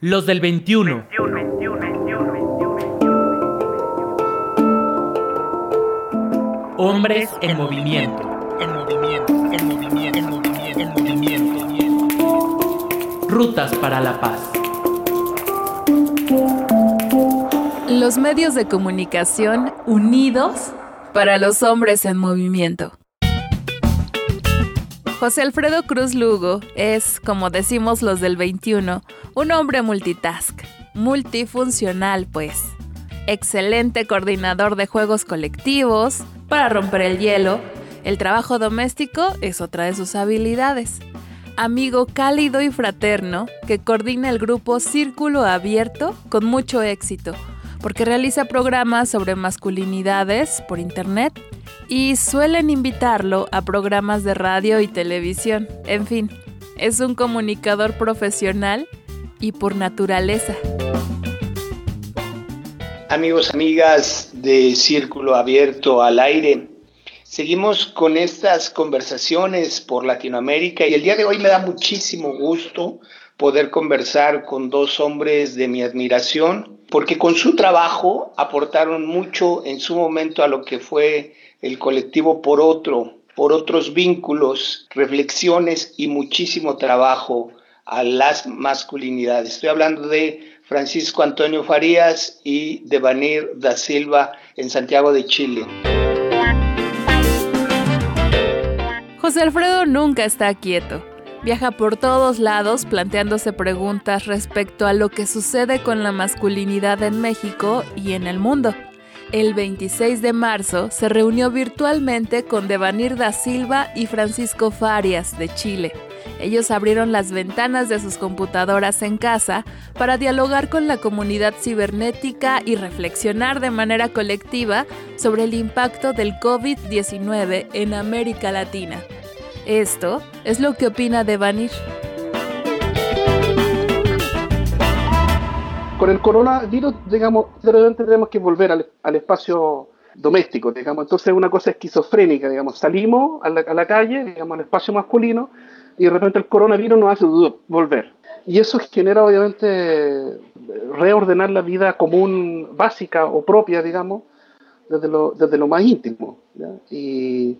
Los del 21. Hombres en movimiento. En movimiento, en movimiento, en movimiento, en movimiento. Rutas para la paz. Los medios de comunicación unidos para los hombres en movimiento. José Alfredo Cruz Lugo es, como decimos los del 21, un hombre multitask, multifuncional pues. Excelente coordinador de juegos colectivos, para romper el hielo, el trabajo doméstico es otra de sus habilidades. Amigo cálido y fraterno que coordina el grupo Círculo Abierto con mucho éxito, porque realiza programas sobre masculinidades por internet y suelen invitarlo a programas de radio y televisión. En fin, es un comunicador profesional y por naturaleza. Amigos, amigas de Círculo Abierto al Aire, seguimos con estas conversaciones por Latinoamérica y el día de hoy me da muchísimo gusto poder conversar con dos hombres de mi admiración, porque con su trabajo aportaron mucho en su momento a lo que fue el colectivo por otro, por otros vínculos, reflexiones y muchísimo trabajo a las masculinidades. Estoy hablando de Francisco Antonio Farías y de Vanir da Silva en Santiago de Chile. José Alfredo nunca está quieto. Viaja por todos lados planteándose preguntas respecto a lo que sucede con la masculinidad en México y en el mundo. El 26 de marzo se reunió virtualmente con Devanir da Silva y Francisco Farias de Chile. Ellos abrieron las ventanas de sus computadoras en casa para dialogar con la comunidad cibernética y reflexionar de manera colectiva sobre el impacto del COVID-19 en América Latina. Esto es lo que opina Devanir. con el coronavirus, digamos, tenemos que volver al, espacio doméstico, digamos. Entonces es una cosa esquizofrénica, digamos. Salimos a la, calle, digamos, al espacio masculino, y de repente el coronavirus nos hace volver. Y eso genera, obviamente, reordenar la vida común, básica o propia, digamos, desde lo, desde lo más íntimo. Y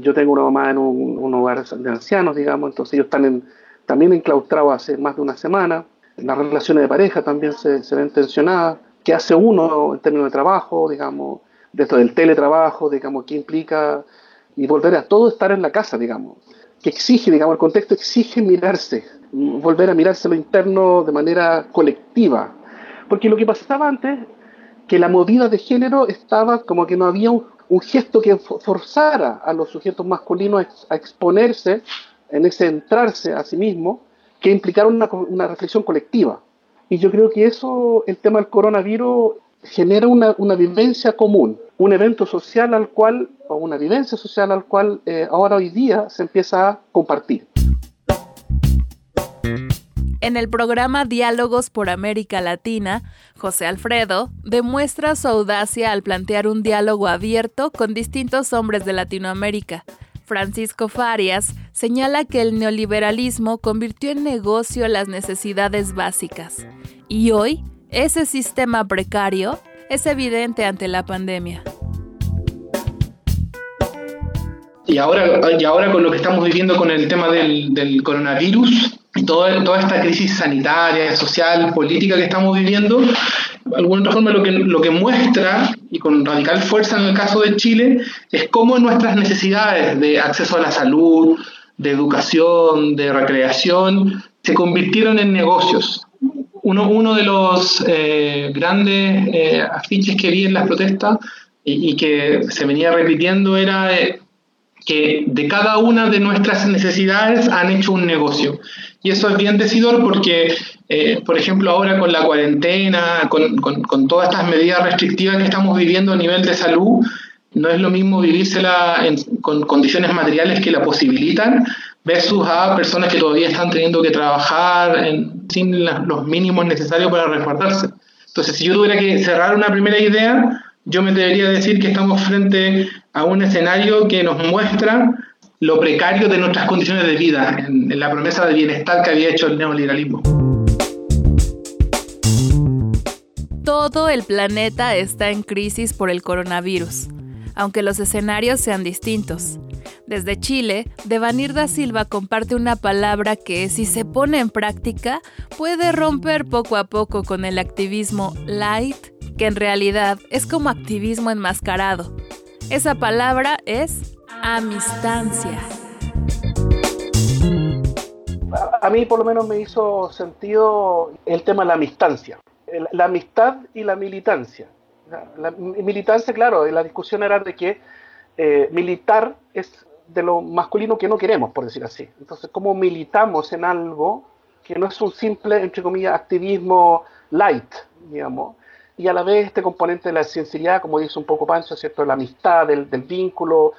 yo tengo una mamá en un, hogar de ancianos, digamos, entonces ellos están también enclaustrados hace más de una semana las relaciones de pareja también se, se ven tensionadas. ¿Qué hace uno en términos de trabajo, digamos, de esto del teletrabajo, digamos, qué implica y volver a todo estar en la casa, digamos, que exige, digamos, el contexto exige mirarse, volver a mirarse lo interno de manera colectiva. Porque lo que pasaba antes, que la movida de género estaba como que no había un, gesto que forzara a los sujetos masculinos a, exponerse, en ese entrarse a sí mismo, que implicaron una, reflexión colectiva. Y yo creo que eso, el tema del coronavirus, genera una, una vivencia común, un evento social al cual, o una vivencia social al cual eh, ahora hoy día se empieza a compartir. En el programa Diálogos por América Latina, José Alfredo demuestra su audacia al plantear un diálogo abierto con distintos hombres de Latinoamérica, Francisco Farias señala que el neoliberalismo convirtió en negocio las necesidades básicas y hoy ese sistema precario es evidente ante la pandemia. Y ahora, y ahora con lo que estamos viviendo con el tema del, del coronavirus, y toda, esta crisis sanitaria, social, política que estamos viviendo, de alguna forma lo que, lo que muestra, y con radical fuerza en el caso de Chile, es cómo nuestras necesidades de acceso a la salud, de educación, de recreación, se convirtieron en negocios. Uno, uno de los eh, grandes eh, afiches que vi en las protestas y, y, que se venía repitiendo era eh, que de cada una de nuestras necesidades han hecho un negocio. Y eso es bien decidor porque, eh, por ejemplo, ahora con la cuarentena, con, con, todas estas medidas restrictivas que estamos viviendo a nivel de salud, no es lo mismo vivírsela con condiciones materiales que la posibilitan versus a personas que todavía están teniendo que trabajar sin los mínimos necesarios para resguardarse. Entonces, si yo tuviera que cerrar una primera idea, yo me debería decir que estamos frente a un escenario que nos muestra lo precario de nuestras condiciones de vida, en, la promesa de bienestar que había hecho el neoliberalismo. todo el planeta está en crisis por el coronavirus, aunque los escenarios sean distintos. Desde Chile, Devanir da Silva comparte una palabra que, si se pone en práctica, puede romper poco a poco con el activismo light, que en realidad es como activismo enmascarado. Esa palabra es amistancia. A mí por lo menos me hizo sentido el tema de la amistancia, la amistad y la militancia. La militancia, claro, la discusión era de que eh, militar es de lo masculino que no queremos, por decir así. Entonces, ¿cómo militamos en algo que no es un simple, entre comillas, activismo light, digamos? Y a la vez este componente de la sinceridad, como dice un poco Pancho, ¿cierto? La amistad, del, vínculo,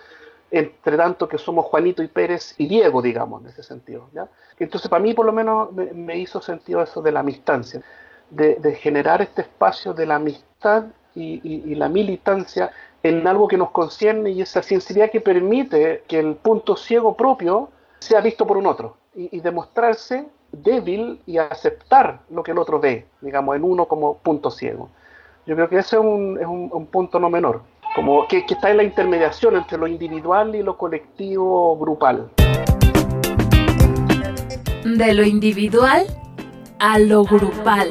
entre tanto que somos Juanito y Pérez y Diego, digamos, en ese sentido. Entonces, para mí, por lo menos, me, hizo sentido eso de la amistancia, de, generar este espacio de la amistad y la militancia en algo que nos concierne y esa sinceridad que permite que el punto ciego propio sea visto por un otro y, demostrarse débil y aceptar lo que el otro ve, digamos, en uno como punto ciego. Yo creo que ese es un, es un, punto no menor, como que, que está en la intermediación entre lo individual y lo colectivo grupal. De lo individual a lo grupal.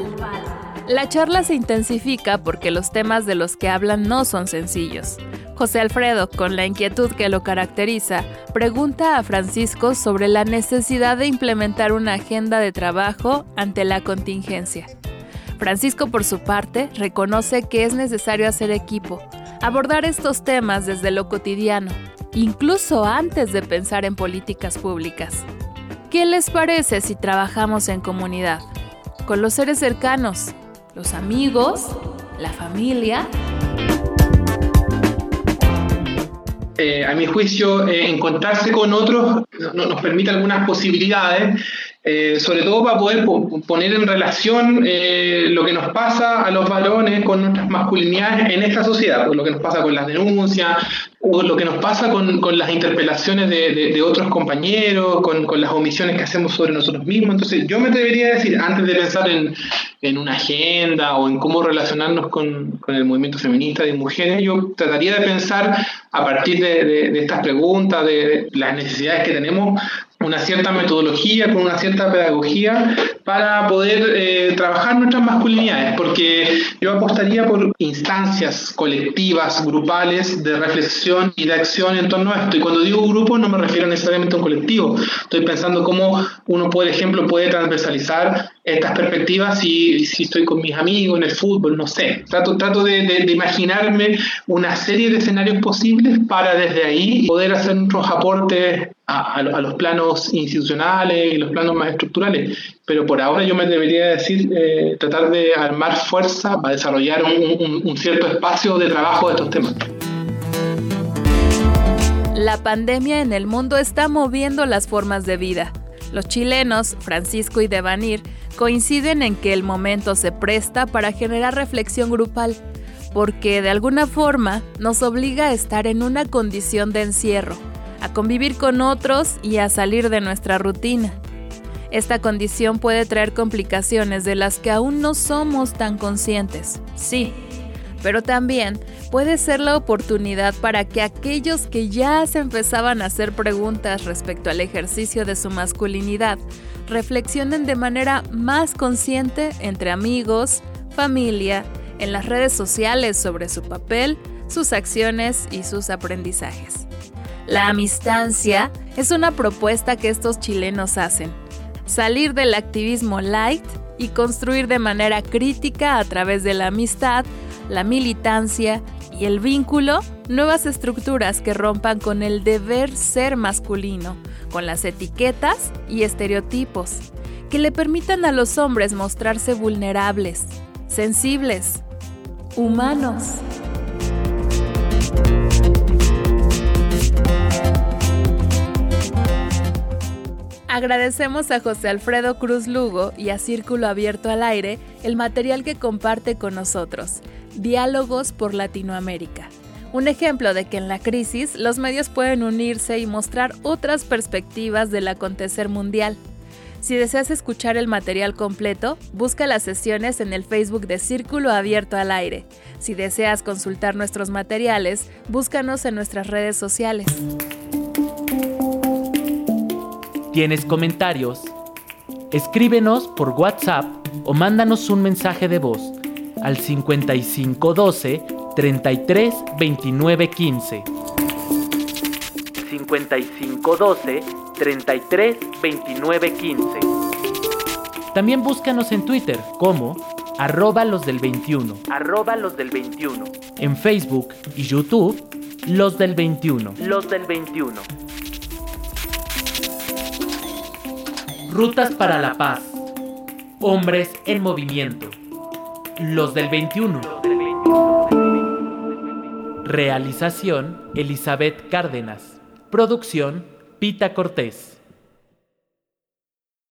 La charla se intensifica porque los temas de los que hablan no son sencillos. José Alfredo, con la inquietud que lo caracteriza, pregunta a Francisco sobre la necesidad de implementar una agenda de trabajo ante la contingencia. Francisco, por su parte, reconoce que es necesario hacer equipo, abordar estos temas desde lo cotidiano, incluso antes de pensar en políticas públicas. ¿Qué les parece si trabajamos en comunidad? Con los seres cercanos, los amigos, la familia. Eh, a mi juicio, eh, encontrarse con otros nos permite algunas posibilidades eh, sobre todo para poder poner en relación eh, lo que nos pasa a los varones con nuestras masculinidades en esta sociedad, pues lo que nos pasa con las denuncias, lo que nos pasa con, con las interpelaciones de, de, otros compañeros, con, con, las omisiones que hacemos sobre nosotros mismos. Entonces yo me debería decir, antes de pensar en, en una agenda o en cómo relacionarnos con, con, el movimiento feminista de mujeres, yo trataría de pensar a partir de, de estas preguntas, de las necesidades que tenemos, una cierta metodología, con una cierta pedagogía para poder eh, trabajar nuestras masculinidades, porque yo apostaría por instancias colectivas, grupales de reflexión y de acción en torno a esto. Y cuando digo grupo no me refiero necesariamente a un colectivo, estoy pensando cómo uno, por ejemplo, puede transversalizar estas perspectivas si, si estoy con mis amigos en el fútbol, no sé. Trato, trato de, de, imaginarme una serie de escenarios posibles para desde ahí poder hacer nuestros aportes a, a, los planos institucionales y los planos más estructurales. Pero por ahora yo me debería decir, eh, tratar de armar fuerza para desarrollar un, un cierto espacio de trabajo de estos temas. La pandemia en el mundo está moviendo las formas de vida. Los chilenos, Francisco y Devanir, coinciden en que el momento se presta para generar reflexión grupal, porque de alguna forma nos obliga a estar en una condición de encierro, a convivir con otros y a salir de nuestra rutina. Esta condición puede traer complicaciones de las que aún no somos tan conscientes, sí, pero también puede ser la oportunidad para que aquellos que ya se empezaban a hacer preguntas respecto al ejercicio de su masculinidad reflexionen de manera más consciente entre amigos, familia, en las redes sociales sobre su papel, sus acciones y sus aprendizajes. La amistancia es una propuesta que estos chilenos hacen. Salir del activismo light y construir de manera crítica a través de la amistad, la militancia y el vínculo nuevas estructuras que rompan con el deber ser masculino, con las etiquetas y estereotipos, que le permitan a los hombres mostrarse vulnerables, sensibles, humanos. Agradecemos a José Alfredo Cruz Lugo y a Círculo Abierto al Aire el material que comparte con nosotros, Diálogos por Latinoamérica. Un ejemplo de que en la crisis los medios pueden unirse y mostrar otras perspectivas del acontecer mundial. Si deseas escuchar el material completo, busca las sesiones en el Facebook de Círculo Abierto al Aire. Si deseas consultar nuestros materiales, búscanos en nuestras redes sociales. ¿Tienes comentarios? Escríbenos por WhatsApp o mándanos un mensaje de voz al 5512 33 29 15. 5512 33 29 15. También búscanos en Twitter como arroba los del 21. Arroba los del 21. En Facebook y YouTube, los del 21. Los del 21. Rutas para la paz. Hombres en movimiento. Los del 21. Realización Elizabeth Cárdenas. Producción Pita Cortés.